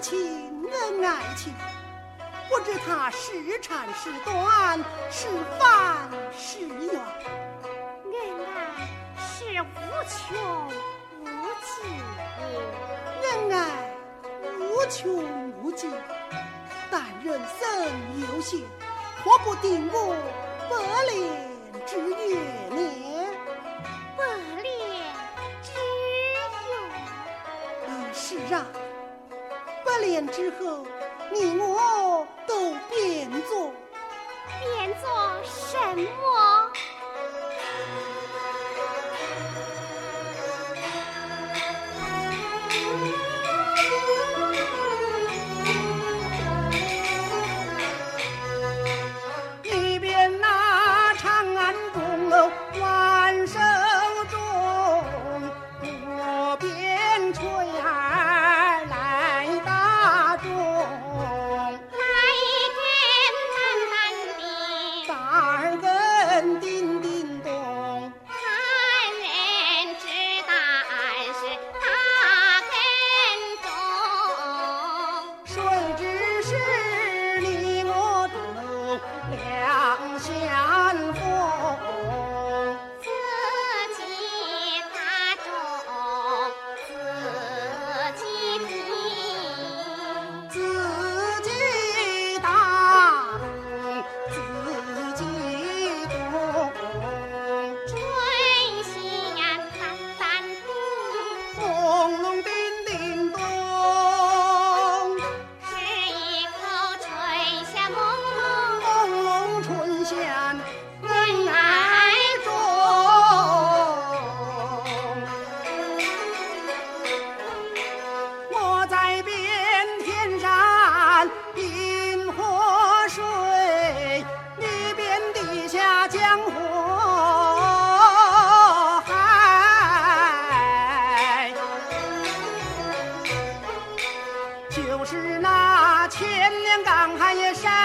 情恩爱情。不知他是长是短是烦是怨恩爱是无穷无尽恩爱无穷无尽。但人生有限活不定我之后你我都变作变作什么？寒夜山